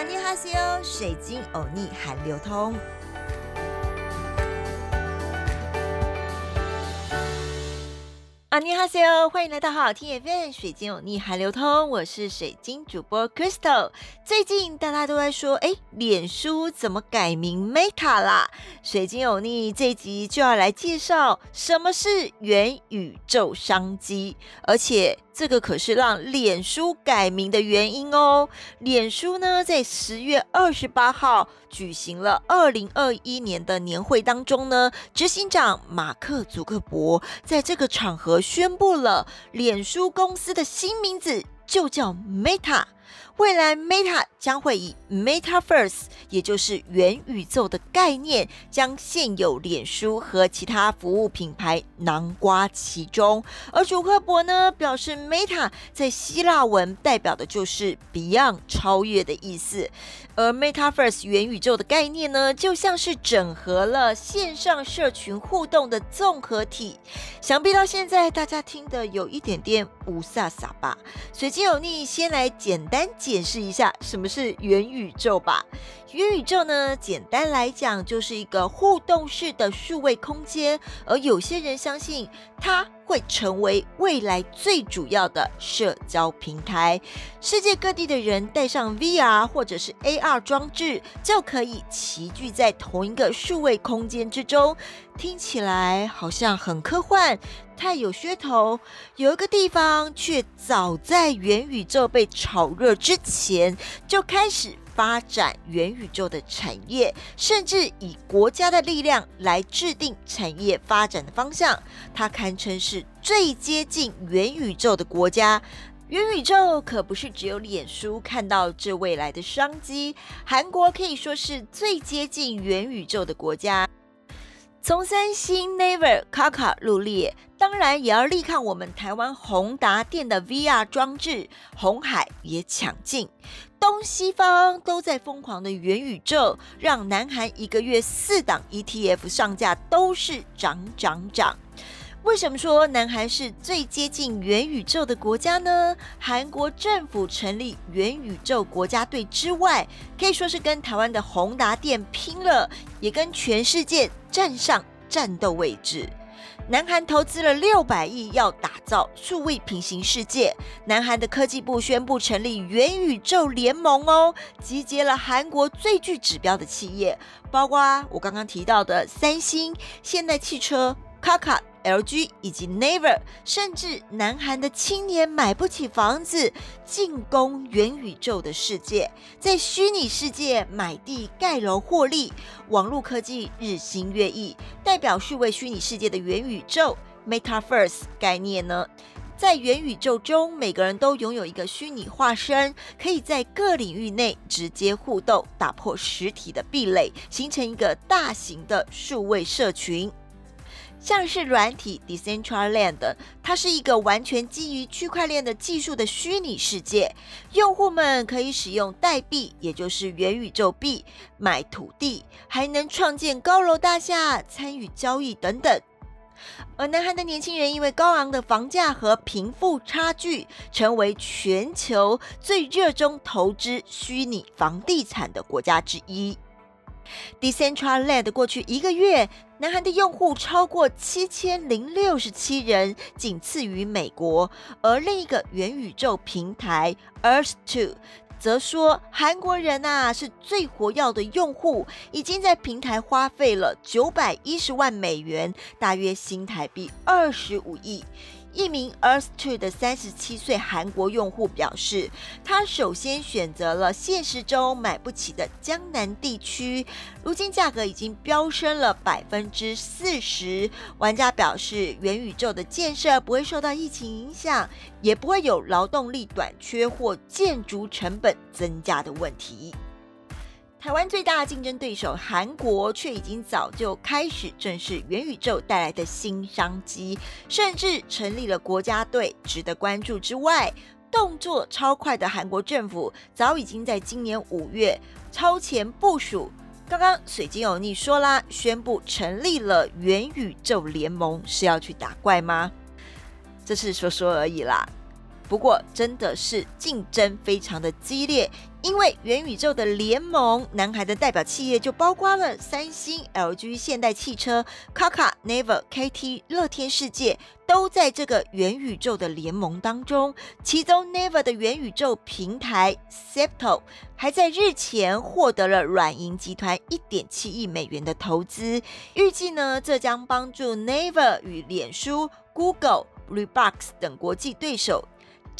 阿尼哈西欧，水晶欧尼韩流通。阿尼哈西欧，欢迎来到好听 FM 水晶有逆海流通，我是水晶主播 Crystal。最近大家都在说，哎，脸书怎么改名 Meta 啦？水晶有逆这集就要来介绍什么是元宇宙商机，而且。这个可是让脸书改名的原因哦。脸书呢，在十月二十八号举行了二零二一年的年会当中呢，执行长马克·祖克伯在这个场合宣布了脸书公司的新名字，就叫 Meta。未来 Meta 将会以 MetaVerse，也就是元宇宙的概念，将现有脸书和其他服务品牌囊括其中。而主克伯呢表示，Meta 在希腊文代表的就是 Beyond 超越的意思。而 MetaVerse 元宇宙的概念呢，就像是整合了线上社群互动的综合体。想必到现在大家听的有一点点乌萨萨吧？水晶有你，先来简单解。解释一下什么是元宇宙吧。元宇宙呢，简单来讲就是一个互动式的数位空间，而有些人相信它会成为未来最主要的社交平台。世界各地的人带上 VR 或者是 AR 装置，就可以齐聚在同一个数位空间之中。听起来好像很科幻。太有噱头，有一个地方却早在元宇宙被炒热之前就开始发展元宇宙的产业，甚至以国家的力量来制定产业发展的方向。它堪称是最接近元宇宙的国家。元宇宙可不是只有脸书看到这未来的商机，韩国可以说是最接近元宇宙的国家。从三星、Naver、卡卡入列，当然也要力抗我们台湾宏达电的 VR 装置，红海也抢进，东西方都在疯狂的元宇宙，让南韩一个月四档 ETF 上架都是涨涨涨。为什么说南韩是最接近元宇宙的国家呢？韩国政府成立元宇宙国家队之外，可以说是跟台湾的宏达电拼了，也跟全世界站上战斗位置。南韩投资了六百亿，要打造数位平行世界。南韩的科技部宣布成立元宇宙联盟哦，集结了韩国最具指标的企业，包括我刚刚提到的三星、现代汽车、卡卡。LG 以及 Naver，甚至南韩的青年买不起房子，进攻元宇宙的世界，在虚拟世界买地盖楼获利。网络科技日新月异，代表数位虚拟世界的元宇宙 MetaVerse 概念呢？在元宇宙中，每个人都拥有一个虚拟化身，可以在各领域内直接互动，打破实体的壁垒，形成一个大型的数位社群。像是软体 Decentraland，它是一个完全基于区块链的技术的虚拟世界，用户们可以使用代币，也就是元宇宙币买土地，还能创建高楼大厦、参与交易等等。而南韩的年轻人因为高昂的房价和贫富差距，成为全球最热衷投资虚拟房地产的国家之一。Decentraland 过去一个月。南韩的用户超过七千零六十七人，仅次于美国。而另一个元宇宙平台 Earth Two 则说，韩国人呐是最活跃的用户，已经在平台花费了九百一十万美元，大约新台币二十五亿。一名 Earth Two 的三十七岁韩国用户表示，他首先选择了现实中买不起的江南地区，如今价格已经飙升了百分之四十。玩家表示，元宇宙的建设不会受到疫情影响，也不会有劳动力短缺或建筑成本增加的问题。台湾最大的竞争对手韩国却已经早就开始正视元宇宙带来的新商机，甚至成立了国家队。值得关注之外，动作超快的韩国政府早已经在今年五月超前部署。刚刚水晶有逆说啦，宣布成立了元宇宙联盟，是要去打怪吗？这是说说而已啦。不过真的是竞争非常的激烈，因为元宇宙的联盟，南海的代表企业就包括了三星、LG、现代汽车、Kaka、Naver、KT、乐天世界，都在这个元宇宙的联盟当中。其中，Naver 的元宇宙平台 Septo 还在日前获得了软银集团一点七亿美元的投资，预计呢，这将帮助 Naver 与脸书、Google、Rebox 等国际对手。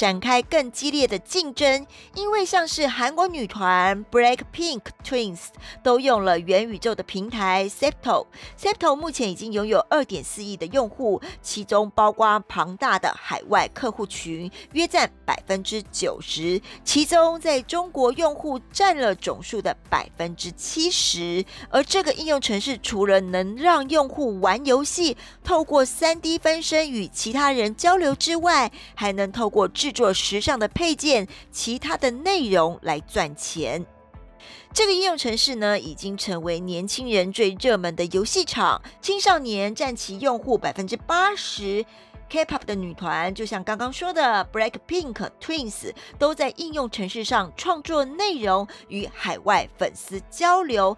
展开更激烈的竞争，因为像是韩国女团 Blackpink Twins 都用了元宇宙的平台 Septo。Septo 目前已经拥有二点四亿的用户，其中包括庞大的海外客户群，约占百分之九十。其中在中国用户占了总数的百分之七十。而这个应用程式除了能让用户玩游戏，透过三 D 分身与其他人交流之外，还能透过智制作时尚的配件，其他的内容来赚钱。这个应用程式呢，已经成为年轻人最热门的游戏场，青少年占其用户百分之八十。K-pop 的女团，就像刚刚说的 Blackpink Twins，都在应用程式上创作内容，与海外粉丝交流。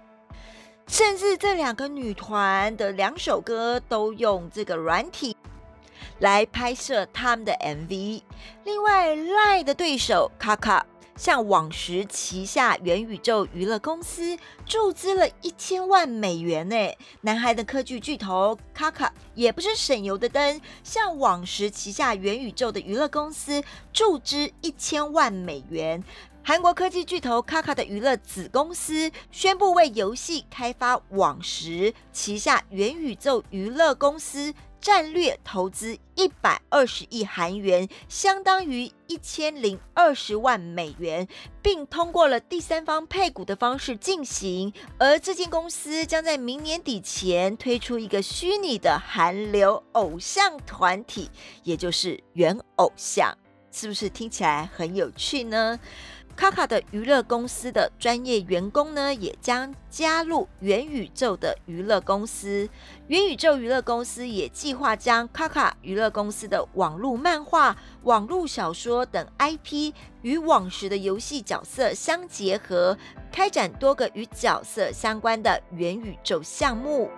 甚至这两个女团的两首歌都用这个软体。来拍摄他们的 MV。另外，赖的对手卡卡向网石旗下元宇宙娱乐公司注资了一千万美元呢。南韩的科技巨头卡卡也不是省油的灯，向网石旗下元宇宙的娱乐公司注资一千万美元。韩国科技巨头卡卡的娱乐子公司宣布为游戏开发网石旗下元宇宙娱乐公司。战略投资一百二十亿韩元，相当于一千零二十万美元，并通过了第三方配股的方式进行。而这间公司将在明年底前推出一个虚拟的韩流偶像团体，也就是元偶像，是不是听起来很有趣呢？卡卡的娱乐公司的专业员工呢，也将加入元宇宙的娱乐公司。元宇宙娱乐公司也计划将卡卡娱乐公司的网络漫画、网络小说等 IP 与网时的游戏角色相结合，开展多个与角色相关的元宇宙项目。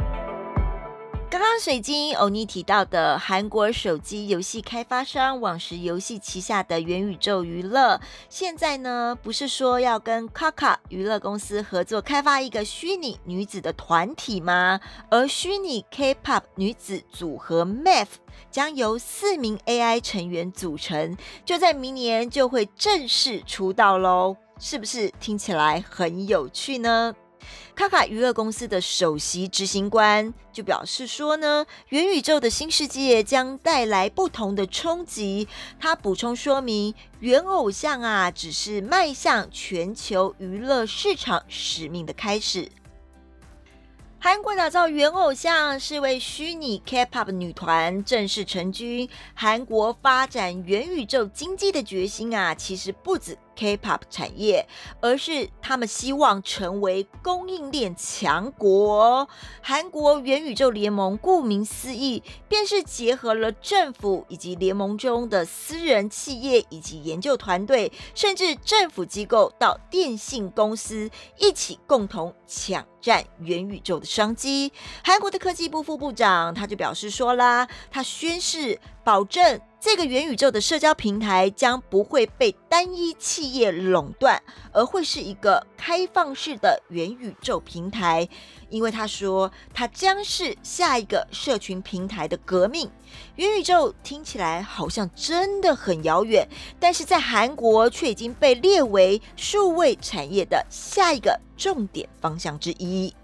刚刚水晶欧尼提到的韩国手机游戏开发商网石游戏旗下的元宇宙娱乐，现在呢不是说要跟 Kaka 娱乐公司合作开发一个虚拟女子的团体吗？而虚拟 K-pop 女子组合 Math 将由四名 AI 成员组成，就在明年就会正式出道喽，是不是听起来很有趣呢？卡卡娱乐公司的首席执行官就表示说呢，元宇宙的新世界将带来不同的冲击。他补充说明，元偶像啊，只是迈向全球娱乐市场使命的开始。韩国打造元偶像是为虚拟 K-pop 女团正式成军。韩国发展元宇宙经济的决心啊，其实不止。K-pop 产业，而是他们希望成为供应链强国。韩国元宇宙联盟顾名思义，便是结合了政府以及联盟中的私人企业以及研究团队，甚至政府机构到电信公司一起共同抢占元宇宙的商机。韩国的科技部副部长他就表示说啦，他宣誓保证。这个元宇宙的社交平台将不会被单一企业垄断，而会是一个开放式的元宇宙平台。因为他说，它将是下一个社群平台的革命。元宇宙听起来好像真的很遥远，但是在韩国却已经被列为数位产业的下一个重点方向之一。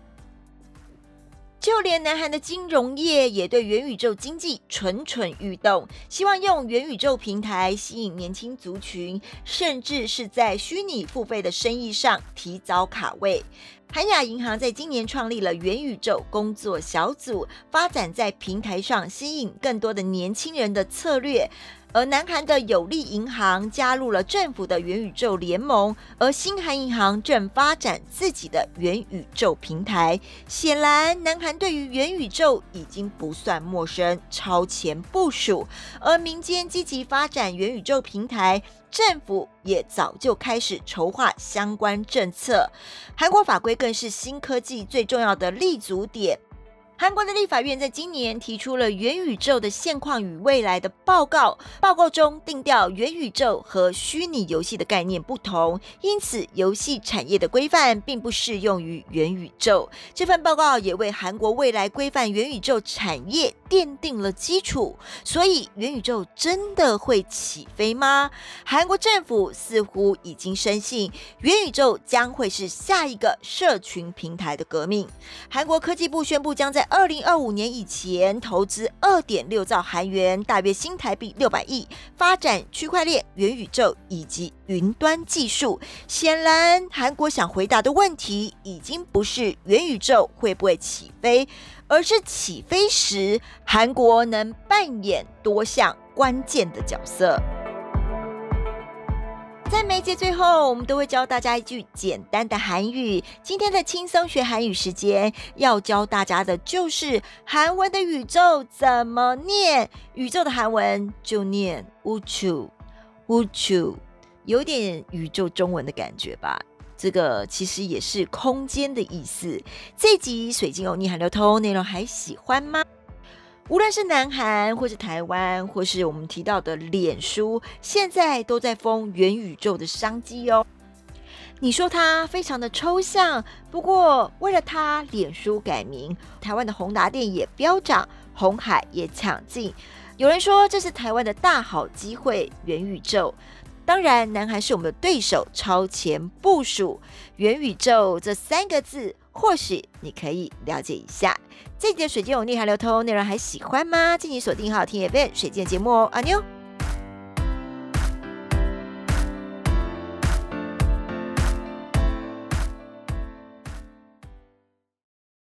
就连南韩的金融业也对元宇宙经济蠢蠢欲动，希望用元宇宙平台吸引年轻族群，甚至是在虚拟付费的生意上提早卡位。韩亚银行在今年创立了元宇宙工作小组，发展在平台上吸引更多的年轻人的策略。而南韩的有利银行加入了政府的元宇宙联盟，而新韩银行正发展自己的元宇宙平台。显然，南韩对于元宇宙已经不算陌生，超前部署。而民间积极发展元宇宙平台，政府也早就开始筹划相关政策。韩国法规更是新科技最重要的立足点。韩国的立法院在今年提出了元宇宙的现况与未来的报告，报告中定调元宇宙和虚拟游戏的概念不同，因此游戏产业的规范并不适用于元宇宙。这份报告也为韩国未来规范元宇宙产业奠定了基础。所以，元宇宙真的会起飞吗？韩国政府似乎已经深信元宇宙将会是下一个社群平台的革命。韩国科技部宣布将在二零二五年以前投资二点六兆韩元，大约新台币六百亿，发展区块链、元宇宙以及云端技术。显然，韩国想回答的问题已经不是元宇宙会不会起飞，而是起飞时韩国能扮演多项关键的角色。在每节最后，我们都会教大家一句简单的韩语。今天的轻松学韩语时间，要教大家的就是韩文的宇宙怎么念。宇宙的韩文就念우주乌주有点宇宙中文的感觉吧？这个其实也是空间的意思。这集水晶欧尼韩流通内容还喜欢吗？ 无论是南韩，或是台湾，或是我们提到的脸书，现在都在封元宇宙的商机哦。你说它非常的抽象，不过为了它，脸书改名，台湾的宏达电也飙涨，红海也抢进。有人说这是台湾的大好机会，元宇宙。当然，南韩是我们的对手，超前部署元宇宙这三个字。或许你可以了解一下这集的水晶有逆海流通内容，还喜欢吗？敬请锁定好听 FM 水晶节目哦，阿妞。